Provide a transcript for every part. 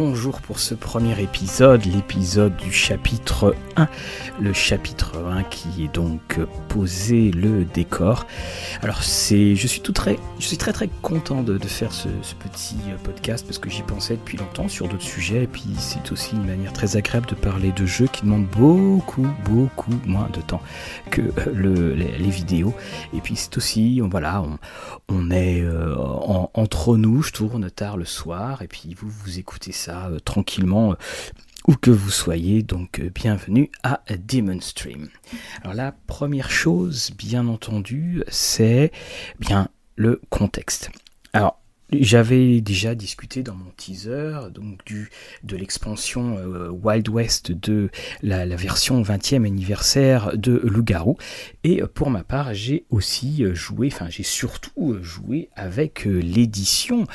bonjour pour ce premier épisode, l'épisode du chapitre 1. Le chapitre 1 qui est donc posé le décor. Alors c'est, je suis tout très, je suis très très content de, faire ce, petit podcast parce que j'y pensais depuis longtemps sur d'autres sujets et puis c'est aussi une manière très agréable de parler de jeux qui demandent beaucoup beaucoup moins de temps que le, les, vidéos. Et puis c'est aussi, voilà, on, est euh, entre nous, je tourne tard le soir et puis vous vous écoutez ça euh, tranquillement euh, où que vous soyez, donc euh, bienvenue à Demon Stream. Alors la première chose, bien entendu, c'est bien le contexte. Alors j'avais déjà discuté dans mon teaser donc du, de l'expansion Wild West de la, version 20e anniversaire de Loup-Garou. Et pour ma part, j'ai aussi joué, enfin j'ai surtout joué avec l'édition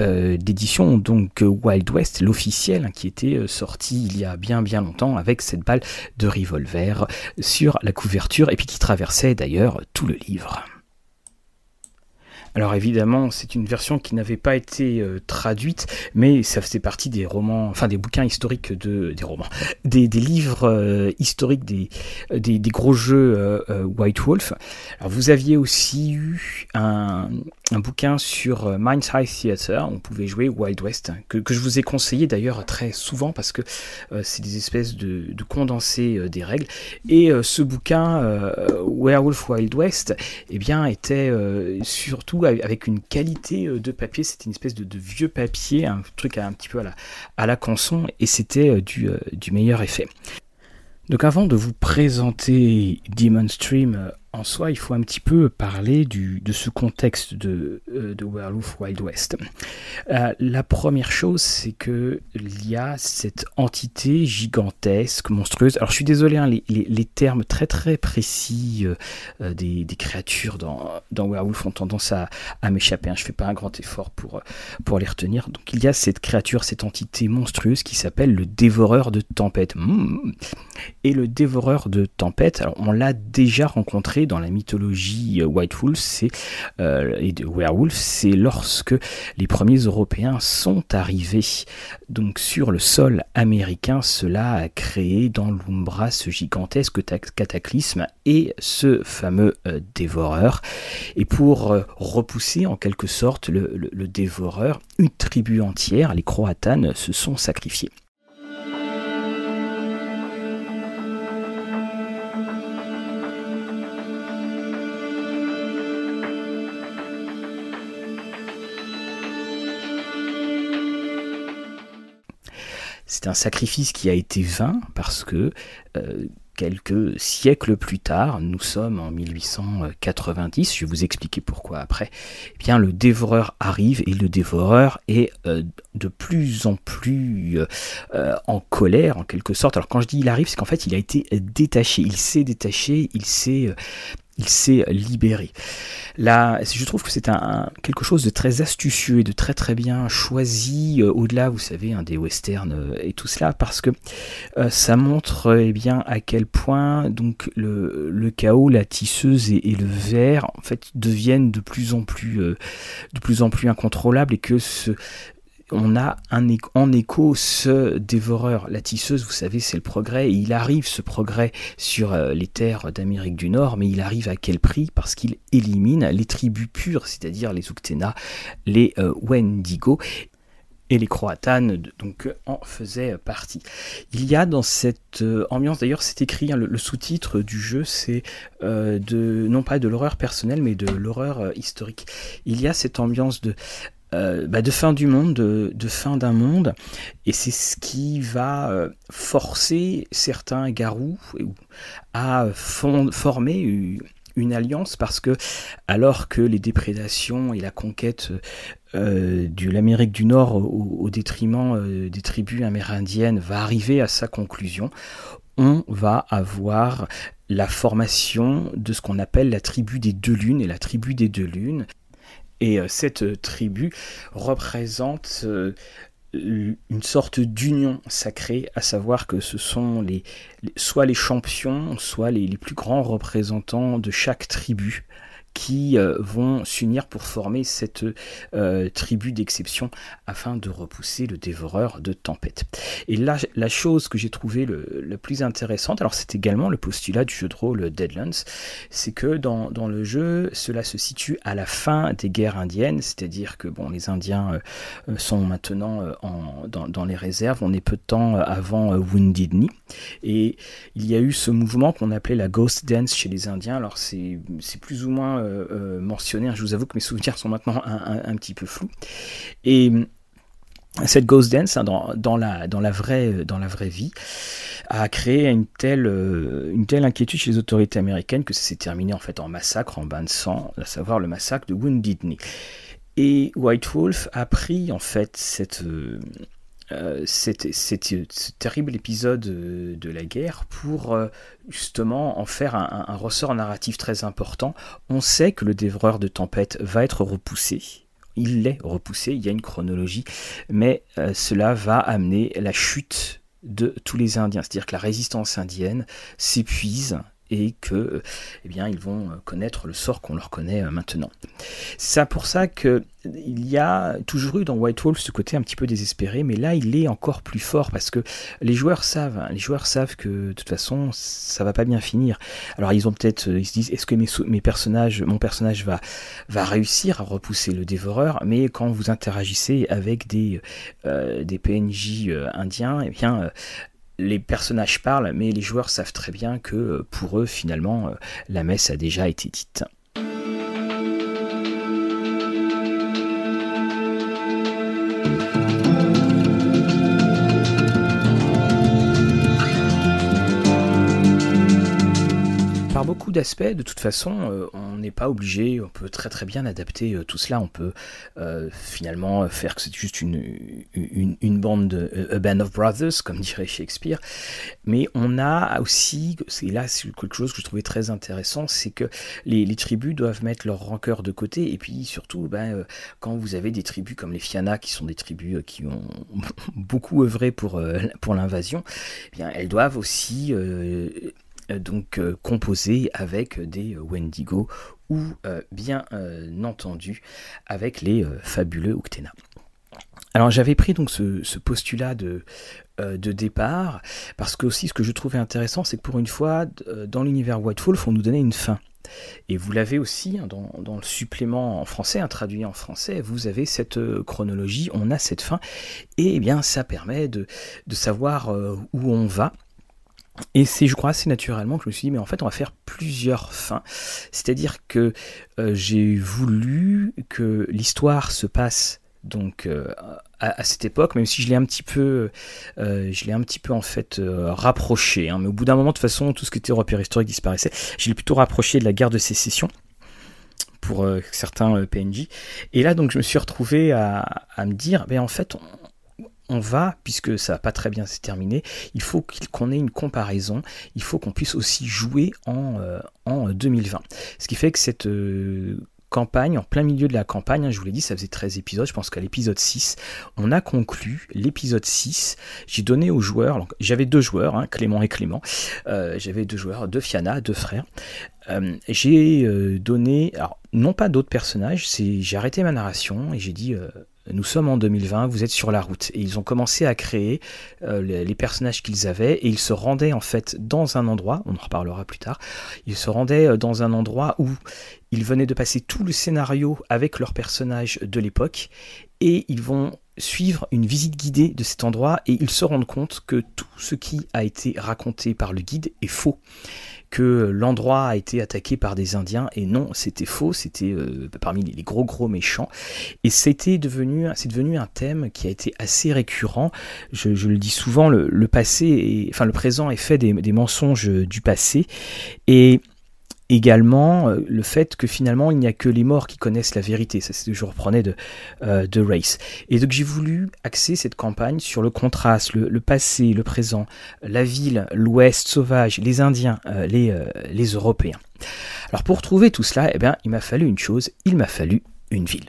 euh, d'édition donc Wild West, l'officiel, hein, qui était euh, sorti il y a bien bien longtemps avec cette balle de revolver sur la couverture et puis qui traversait d'ailleurs tout le livre. Alors évidemment, c'est une version qui n'avait pas été euh, traduite, mais ça faisait partie des romans, enfin des bouquins historiques de des romans, des, livres euh, historiques des, gros jeux euh, White Wolf. Alors vous aviez aussi eu un, un bouquin sur Mind's High Theater, on pouvait jouer Wild West, que, que je vous ai conseillé d'ailleurs très souvent parce que c'est des espèces de, de condensés des règles. Et ce bouquin Werewolf Wild West, eh bien était surtout avec une qualité euh, de papier. C'était une espèce de, vieux papier, un truc un petit peu à la, à et c'était euh, du, euh, du meilleur effet. Donc avant de vous présenter Demon Stream en soi, il faut un petit peu parler de ce contexte de, euh, Werewolf Wild West. Euh, la première chose, c'est que il y a cette entité gigantesque, monstrueuse. Alors, je suis désolé, hein, les, termes très très précis euh, des, créatures dans, Werewolf ont tendance à, m'échapper. Hein. Je fais pas un grand effort pour, les retenir. Donc, il y a cette créature, cette entité monstrueuse qui s'appelle le dévoreur de tempête. Mmh. Et le dévoreur de tempête, on l'a déjà rencontré dans la mythologie euh, White Wolf, euh, et Werewolf, c'est lorsque les premiers Européens sont arrivés donc sur le sol américain. Cela a créé dans l'Umbra ce gigantesque cataclysme et ce fameux euh, dévoreur. Et pour repousser en quelque sorte le, le dévoreur, une tribu entière, les Croatanes, se sont sacrifiés. C'est un sacrifice qui a été vain parce que euh, quelques siècles plus tard, nous sommes en 1890, je vais vous expliquer pourquoi après, eh bien le dévoreur arrive et le dévoreur est euh, de plus en plus euh, en colère en quelque sorte. Alors quand je dis il arrive, c'est qu'en fait il a été détaché, il s'est détaché, il s'est il s'est libéré. Là, je trouve que c'est un, quelque chose de très astucieux et de très très bien choisi euh, au-delà, vous savez, des westerns euh, et tout cela, parce que euh, ça montre eh bien à quel point donc le, le chaos, la tisseuse et, le verre en fait deviennent de plus en plus de plus en plus incontrôlables et que ce on a en écho ce dévoreur, la tisseuse, vous savez, c'est le progrès, il arrive ce progrès sur euh, les terres d'Amérique du Nord, mais il arrive à quel prix? Parce qu'il élimine les tribus pures, c'est-à-dire les Uktena, les euh, Wendigo, et les Croatanes donc en faisaient partie. Il y a dans cette euh, ambiance, d'ailleurs c'est écrit, hein, le, sous-titre du jeu c'est non pas de l'horreur personnelle mais de l'horreur historique. Il y a cette ambiance de euh, bah, de fin du monde, de, fin d'un monde, et c'est ce qui va euh, forcer certains garous à former une alliance parce que alors que les déprédations et la conquête euh, de l'Amérique du Nord au, détriment des tribus amérindiennes va arriver à sa conclusion, on va avoir la formation de ce qu'on appelle la tribu des deux lunes. Et la tribu des deux lunes et euh, cette euh, tribu représente euh, une sorte d'union sacrée, à savoir que ce sont les, soit les champions, soit les, plus grands représentants de chaque tribu qui euh, vont s'unir pour former cette euh, tribu d'exception afin de repousser le dévoreur de tempête. Et là, la chose que j'ai trouvé le, plus intéressante, alors c'est également le postulat du jeu de rôle Deadlands, c'est que dans, le jeu, cela se situe à la fin des guerres indiennes, c'est-à-dire que bon, les Indiens euh, sont maintenant en, dans, dans, les réserves, on est peu de temps avant Wounded Knee, et il y a eu ce mouvement qu'on appelait la Ghost Dance chez les Indiens, alors c'est plus ou moins euh, euh. Je vous avoue que mes souvenirs sont maintenant un, petit peu flous. Et euh, cette Ghost Dance, hein, dans, la, dans, la vraie, vie, a créé une telle, une telle inquiétude chez les autorités américaines que ça s'est terminé en fait en massacre, en bain de sang, à savoir le massacre de Wounded Knee. Et White Wolf a pris en fait cette, euh, c'était ce terrible épisode euh, de la guerre pour euh, justement en faire un, ressort narratif très important. On sait que le dévoreur de tempête va être repoussé. Il l'est repoussé, il y a une chronologie, mais cela va amener la chute de tous les Indiens. C'est-à-dire que la résistance indienne s'épuise et que eh bien ils vont connaître le sort qu'on leur connaît maintenant. C'est pour ça que il y a toujours eu dans White Wolf ce côté un petit peu désespéré, mais là il est encore plus fort parce que les joueurs savent, hein, les joueurs savent que de toute façon ça va pas bien finir. Alors ils ont peut-être, ils se disent est-ce que mes, personnages, mon personnage va va réussir à repousser le dévoreur, mais quand vous interagissez avec des euh, des PNJ euh, indiens, eh bien euh, les personnages parlent, mais les joueurs savent très bien que pour eux finalement la messe a déjà été dite. D'aspects. De toute façon, euh, on n'est pas obligé, on peut très très bien adapter euh, tout cela. On peut euh, finalement faire que c'est juste une, bande, de, band of brothers, comme dirait Shakespeare. Mais on a aussi, et là c'est quelque chose que je trouvais très intéressant, c'est que les, tribus doivent mettre leur rancœur de côté. Et puis surtout, ben, quand vous avez des tribus comme les Fianna, qui sont des tribus qui ont beaucoup œuvré pour, l'invasion, eh bien elles doivent aussi donc euh, composé avec des Wendigo ou euh, bien entendu avec les fabuleux Uktena. Alors j'avais pris donc ce, postulat de, départ parce que aussi ce que je trouvais intéressant c'est que pour une fois dans l'univers White Wolf on nous donnait une fin. Et vous l'avez aussi hein, dans, le supplément en français, un traduit en français, vous avez cette chronologie, on a cette fin, et eh bien ça permet de, de savoir où on va et c'est, je crois, assez naturellement que je me suis dit, mais en fait, on va faire plusieurs fins. C'est-à-dire que euh, j'ai voulu que l'histoire se passe donc euh, à, cette époque, même si je l'ai un petit peu, euh, je l'ai un petit peu en fait rapproché. Hein. mais au bout d'un moment, de toute façon, tout ce qui était repère historique disparaissait. Je l'ai plutôt rapproché de la guerre de sécession pour certains PNJ. Et là, donc, je me suis retrouvé à, à me dire, mais en fait, on, on va, puisque ça va pas très bien se terminer, il faut qu'on ait une comparaison, il faut qu'on puisse aussi jouer en, euh, en 2020. Ce qui fait que cette euh, campagne, en plein milieu de la campagne, hein, je vous l'ai dit, ça faisait 13 épisodes, je pense qu'à l'épisode 6, on a conclu l'épisode 6, j'ai donné aux joueurs, j'avais deux joueurs, hein, Clément et Clément, euh, j'avais deux joueurs, deux Fiana, deux frères, j'ai donné, alors non pas d'autres personnages, j'ai arrêté ma narration et j'ai dit nous sommes en 2020, vous êtes sur la route. Et ils ont commencé à créer euh, les, personnages qu'ils avaient. Et ils se rendaient en fait dans un endroit, on en reparlera plus tard, ils se rendaient euh, dans un endroit où ils venaient de passer tout le scénario avec leurs personnages de l'époque. Et ils vont suivre une visite guidée de cet endroit. Et ils se rendent compte que tout ce qui a été raconté par le guide est faux que l'endroit a été attaqué par des Indiens. Et non, c'était faux, c'était euh, parmi les gros gros méchants. Et c'était devenu c'est devenu un thème qui a été assez récurrent. Je, le dis souvent, le, passé, enfin le présent est fait des, des mensonges du passé. Et également euh, le fait que finalement il n'y a que les morts qui connaissent la vérité. Ça, c'est je reprenais de, euh, de Race. Et donc j'ai voulu axer cette campagne sur le contraste, le, passé, le présent, la ville, l'Ouest sauvage, les Indiens, euh, les, les Européens. Alors pour trouver tout cela, eh bien, il m'a fallu une chose, il m'a fallu une ville.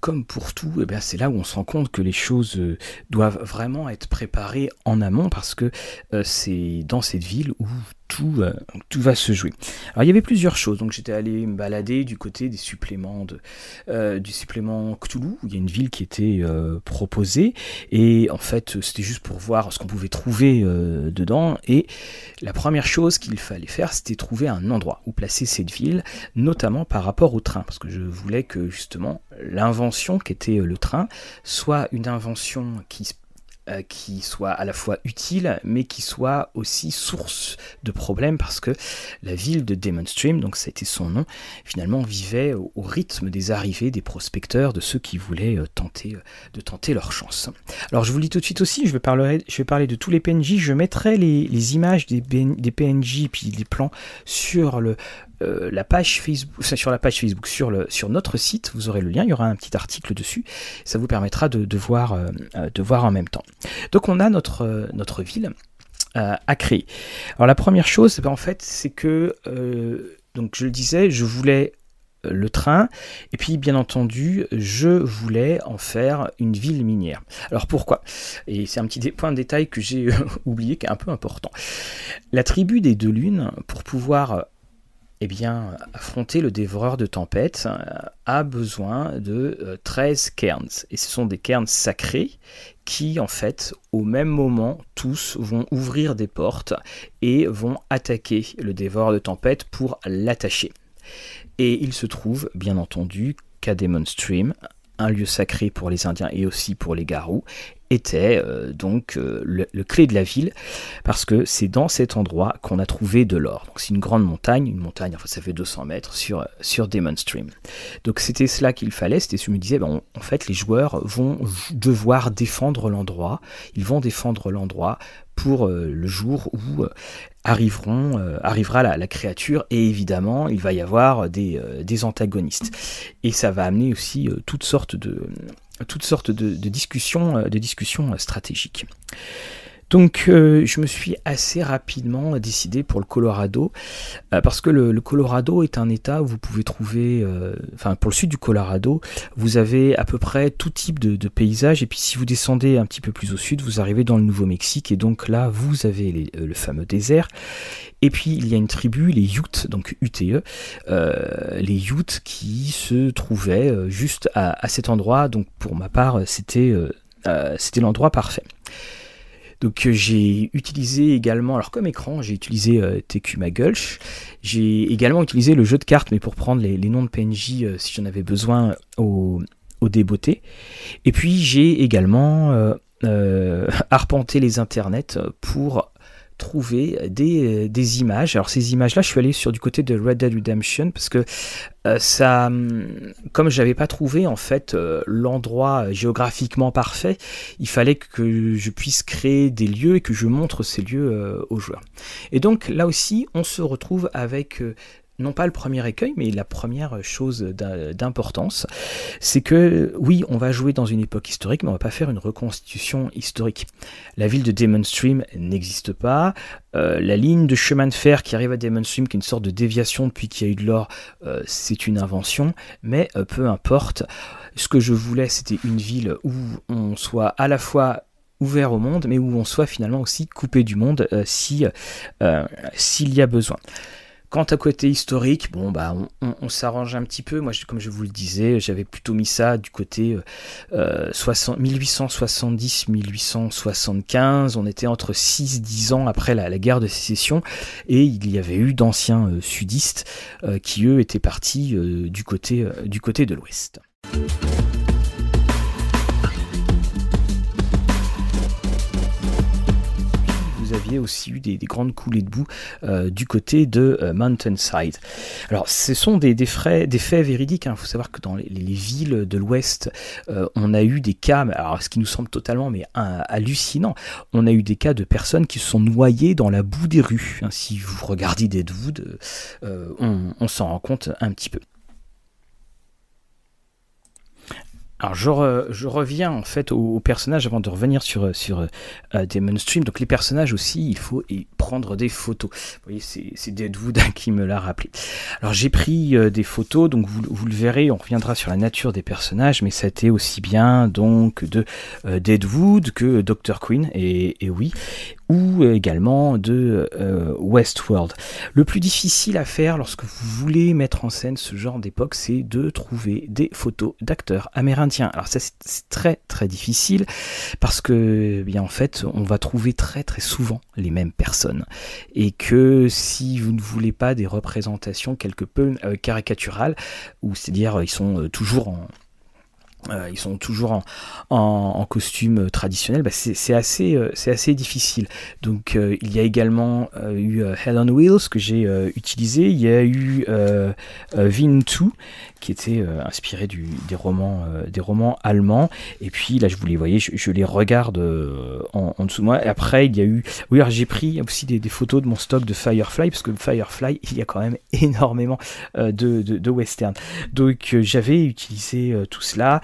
Comme pour tout, eh c'est là où on se rend compte que les choses euh, doivent vraiment être préparées en amont parce que euh, c'est dans cette ville où tout, euh, tout va se jouer. Alors il y avait plusieurs choses, donc j'étais allé me balader du côté des suppléments euh, du supplément Cthulhu, il y a une ville qui était euh, proposée, et en fait c'était juste pour voir ce qu'on pouvait trouver dedans, et la première chose qu'il fallait faire c'était trouver un endroit où placer cette ville, notamment par rapport au train, parce que je voulais que justement l'invention qui était le train soit une invention qui se euh, qui soit à la fois utile, mais qui soit aussi source de problèmes, parce que la ville de Demonstream, donc ça a été son nom, finalement vivait au, rythme des arrivées des prospecteurs, de ceux qui voulaient euh, tenter, euh, de tenter leur chance. Alors je vous le dis tout de suite aussi, je vais parler, je vais parler de tous les PNJ, je mettrai les, images des, des PNJ puis les plans sur le, euh, la page Facebook, sur la page Facebook, sur, le, sur notre site, vous aurez le lien, il y aura un petit article dessus, ça vous permettra de, voir, euh, de voir en même temps. Donc on a notre, notre ville euh, à créer. Alors la première chose, ben, en fait, c'est que, donc je le disais, je voulais le train, et puis bien entendu, je voulais en faire une ville minière. Alors pourquoi? Et c'est un petit point de détail que j'ai oublié, qui est un peu important. La tribu des deux lunes, pour pouvoir eh bien, affronter le dévoreur de tempête euh, a besoin de 13 euh, cairns. Et ce sont des cairns sacrés qui, en fait, au même moment, tous vont ouvrir des portes et vont attaquer le dévoreur de tempête pour l'attacher. Et il se trouve, bien entendu, qu'à Demon Stream, un lieu sacré pour les Indiens et aussi pour les Garous, était euh, donc euh, le, clé de la ville, parce que c'est dans cet endroit qu'on a trouvé de l'or. C'est une grande montagne, une montagne, enfin ça fait 200 mètres sur, sur Demon Stream. Donc c'était cela qu'il fallait, c'était ce que je me disais, ben, en fait les joueurs vont devoir défendre l'endroit, ils vont défendre l'endroit pour euh, le jour où arriveront, arrivera la, créature et évidemment il va y avoir des, des antagonistes. Et ça va amener aussi toutes sortes de toutes sortes de, discussions, euh, de discussions euh, stratégiques. Donc euh, je me suis assez rapidement décidé pour le Colorado, parce que le, Colorado est un état où vous pouvez trouver, enfin pour le sud du Colorado, vous avez à peu près tout type de, paysages, et puis si vous descendez un petit peu plus au sud, vous arrivez dans le Nouveau-Mexique, et donc là vous avez le fameux désert, et puis il y a une tribu, les Utes, donc UTE, euh, les Utes qui se trouvaient euh, juste à, cet endroit. Donc pour ma part, euh, c'était l'endroit parfait. Donc j'ai utilisé également, alors comme écran, j'ai utilisé TQ Magulch. J'ai également utilisé le jeu de cartes, mais pour prendre les, noms de PNJ si j'en avais besoin au, au débeauté. Et puis j'ai également arpenté les internets pour trouver des, des, images. Alors ces images-là, je suis allé sur du côté de Red Dead Redemption parce que euh, ça, hum, comme j'avais pas trouvé en fait euh, l'endroit géographiquement parfait, il fallait que je puisse créer des lieux et que je montre ces lieux euh, aux joueurs. Et donc là aussi, on se retrouve avec non pas le premier écueil, mais la première chose d'importance, c'est que oui, on va jouer dans une époque historique, mais on va pas faire une reconstitution historique. La ville de Demon Stream n'existe pas. Euh, la ligne de chemin de fer qui arrive à Demon Stream, qui est une sorte de déviation depuis qu'il y a eu de l'or, euh, c'est une invention, mais euh, peu importe. Ce que je voulais, c'était une ville où on soit à la fois ouvert au monde, mais où on soit finalement aussi coupé du monde si s'il y a besoin. Quant à côté historique, bon bah on, s'arrange un petit peu. Moi, comme je vous le disais, j'avais plutôt mis ça du côté 1870-1875. On était entre 6-10 ans après la, guerre de sécession et il y avait eu d'anciens euh, sudistes euh, qui eux étaient partis euh, du côté du côté de l'Ouest. Aviez aussi eu des, grandes coulées de boue euh, du côté de euh, Mountainside. Alors, ce sont des, frais, des faits véridiques. Il hein. faut savoir que dans les, villes de l'Ouest, euh, on a eu des cas, alors ce qui nous semble totalement mais hallucinant, on a eu des cas de personnes qui se sont noyées dans la boue des rues. Hein. si vous regardez Deadwood, on s'en rend compte un petit peu. Alors je, reviens en fait aux, personnages avant de revenir sur, sur euh, Demon Stream. Donc les personnages aussi, il faut prendre des photos. Vous voyez, c'est Deadwood qui me l'a rappelé. Alors j'ai pris des photos, donc vous, vous, le verrez, on reviendra sur la nature des personnages, mais ça aussi bien donc de Deadwood que Dr. Queen, et, et oui, ou également de euh, Westworld. Le plus difficile à faire lorsque vous voulez mettre en scène ce genre d'époque, c'est de trouver des photos d'acteurs amérindiens. Alors ça c'est très très difficile parce que eh bien en fait on va trouver très très souvent les mêmes personnes et que si vous ne voulez pas des représentations quelque peu euh, caricaturales ou c'est-à-dire ils sont euh, toujours en ils sont toujours en, costume traditionnel, bah c'est assez, euh, difficile. Donc euh, il y a également eu Helen Wheels que j'ai utilisé, il y a eu Vin 2 qui était inspiré des, romans, des romans allemands, et puis là je vous les voyez, je, les regarde en, dessous de moi. Et après il y a eu, oui j'ai pris aussi des, photos de mon stock de Firefly, parce que Firefly il y a quand même énormément de, de, de western. Donc j'avais utilisé tout cela.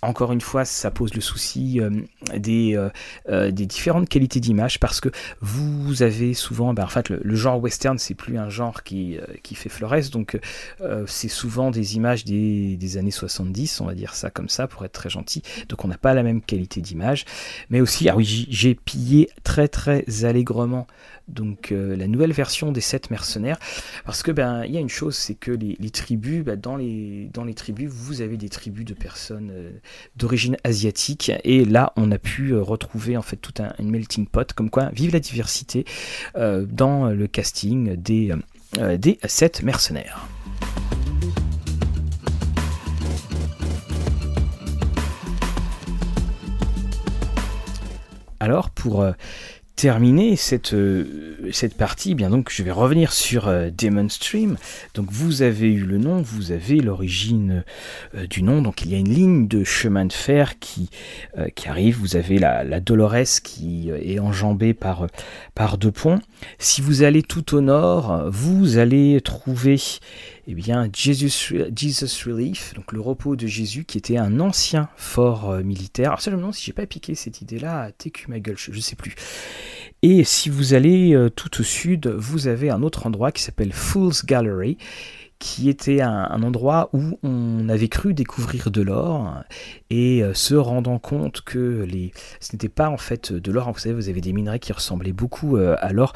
Encore une fois, ça pose le souci euh, des, euh, euh, des, différentes qualités d'image parce que vous avez souvent, ben, en fait, le, genre western, c'est plus un genre qui, fait florès, donc c'est souvent des images des, années 70, on va dire ça comme ça, pour être très gentil. Donc on n'a pas la même qualité d'image, mais aussi, ah j'ai pillé très très allègrement donc la nouvelle version des sept mercenaires, parce que ben il y a une chose, c'est que les, tribus, ben, dans les tribus, vous avez des tribus de personnes d'origine asiatique, et là on a pu euh, retrouver en fait tout un, melting pot, comme quoi vive la diversité dans le casting des des sept mercenaires. Alors pour terminer cette, euh, cette partie, eh bien donc je vais revenir sur euh, Demon Stream. Donc vous avez eu le nom, vous avez l'origine euh, du nom. Donc il y a une ligne de chemin de fer qui, qui arrive. Vous avez la, la Dolores qui est enjambée par, par deux ponts. Si vous allez tout au nord, vous allez trouver eh bien, Jesus, Jesus Relief, donc le repos de Jésus, qui était un ancien fort euh, militaire. Alors ça, je me demande si j'ai pas piqué cette idée-là à TQ ma gueule, je, ne sais plus. Et si vous allez euh, tout au sud, vous avez un autre endroit qui s'appelle Fool's Gallery, qui était un, endroit où on avait cru découvrir de l'or et euh, se rendant compte que ce n'était pas en fait de l'or. Vous savez, vous avez des minerais qui ressemblaient beaucoup à l'or.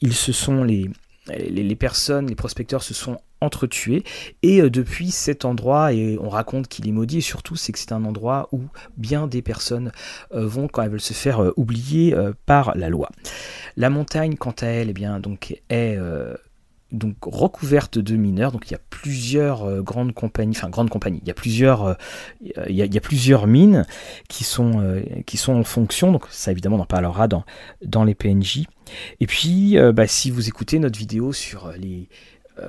ils se sont les les, personnes, les prospecteurs se sont entretués et euh, depuis cet endroit et on raconte qu'il est maudit et surtout c'est que c'est un endroit où bien des personnes euh, vont quand elles veulent se faire euh, oublier par la loi. La montagne quant à elle eh bien donc est donc recouverte de mineurs. Donc il y a plusieurs grandes compagnies, enfin grandes compagnies. Il y a plusieurs, il, y a, plusieurs mines qui sont qui sont en fonction. Donc ça évidemment on en parlera dans dans les PNJ. Et puis, bah, si vous écoutez notre vidéo sur les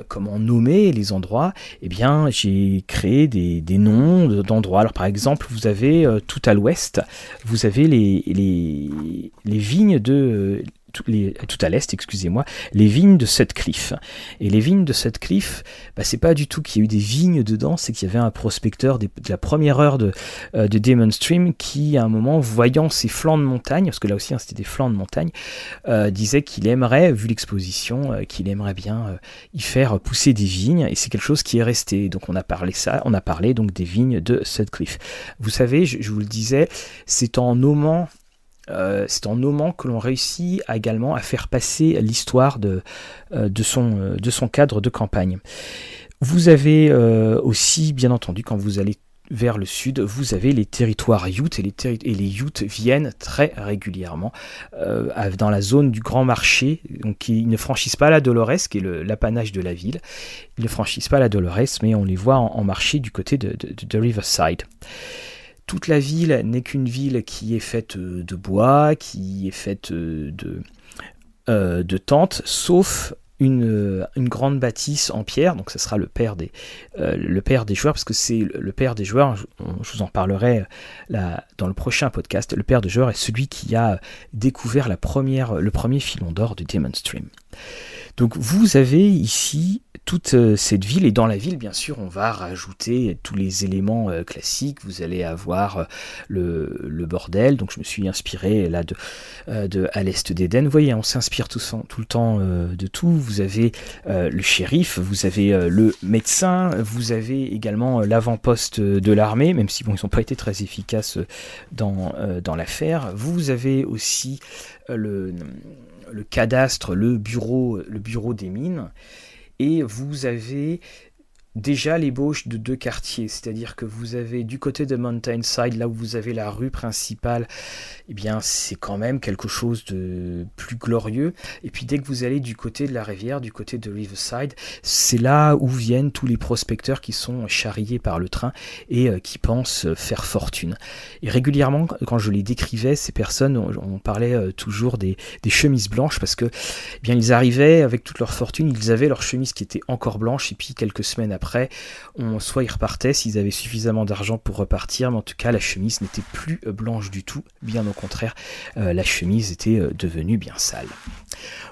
comment nommer les endroits, eh bien, j'ai créé des, noms d'endroits. Alors, par exemple, vous avez tout à l'ouest, vous avez les, les, les vignes de tout, les, tout à l'est, excusez-moi, les vignes de Sutcliffe. Et les vignes de Sutcliffe, bah, c'est pas du tout qu'il y a eu des vignes dedans, c'est qu'il y avait un prospecteur de la première heure de, euh, de Demon Stream qui, à un moment, voyant ces flancs de montagne, parce que là aussi hein, c'était des flancs de montagne, euh, disait qu'il aimerait, vu l'exposition, euh, qu'il aimerait bien y faire pousser des vignes, et c'est quelque chose qui est resté. Donc on a parlé ça, on a parlé donc des vignes de Sutcliffe. Vous savez, je, je vous le disais, c'est en nommant euh, c'est en nommant que l'on réussit également à faire passer l'histoire de, euh, euh, de son cadre de campagne. Vous avez aussi, bien entendu, quand vous allez vers le sud, vous avez les territoires Utes et les, Utes viennent très régulièrement dans la zone du Grand Marché. Donc ils ne franchissent pas la Dolores, qui est l'apanage de la ville. Ils ne franchissent pas la Dolores, mais on les voit en, marché du côté de Riverside. Toute la ville n'est qu'une ville qui est faite euh, de bois, qui est faite euh, de, euh, de tentes, sauf une, grande bâtisse en pierre, donc ce sera le père des, joueurs, parce que c'est le père des joueurs, je, vous en parlerai dans le prochain podcast, le père des joueurs est celui qui a découvert le premier filon d'or de Demon Stream. Donc vous avez ici toute euh, cette ville et dans la ville bien sûr on va rajouter tous les éléments euh, classiques. Vous allez avoir euh, le, bordel. Donc je me suis inspiré là de, de à l'est d'Éden. Vous voyez on s'inspire tout, le temps de tout. Vous avez le shérif vous avez le médecin vous avez également l'avant-poste de l'armée même si bon ils n'ont pas été très efficaces dans l'affaire. Vous avez aussi le le cadastre, le bureau, des mines, et vous avez déjà l'ébauche de deux quartiers, c'est-à-dire que vous avez du côté de Mountainside, là où vous avez la rue principale, eh bien c'est quand même quelque chose de plus glorieux. Et puis dès que vous allez du côté de la rivière, du côté de Riverside, c'est là où viennent tous les prospecteurs qui sont charriés par le train et euh, qui pensent faire fortune. Et régulièrement, quand je les décrivais, ces personnes, on, parlait euh, toujours des, chemises blanches parce que eh bien ils arrivaient avec toute leur fortune, ils avaient leur chemise qui était encore blanche et puis quelques semaines après, on, soit ils repartaient s'ils avaient suffisamment d'argent pour repartir, mais en tout cas la chemise n'était plus euh, blanche du tout, bien au contraire, euh, la chemise était euh, devenue bien sale.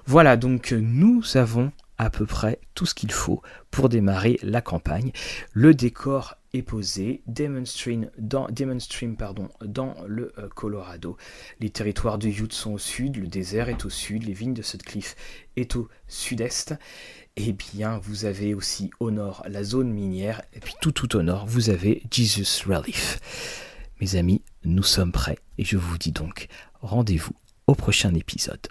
Voilà, donc nous avons à peu près tout ce qu'il faut pour démarrer la campagne. Le décor est posé, Demon dans, le Colorado. Les territoires de Utah sont au sud, le désert est au sud, les vignes de Sutcliffe est au sud-est. Eh bien, vous avez aussi au nord la zone minière, et puis tout tout au nord, vous avez Jesus Relief. Mes amis, nous sommes prêts, et je vous dis donc rendez-vous au prochain épisode.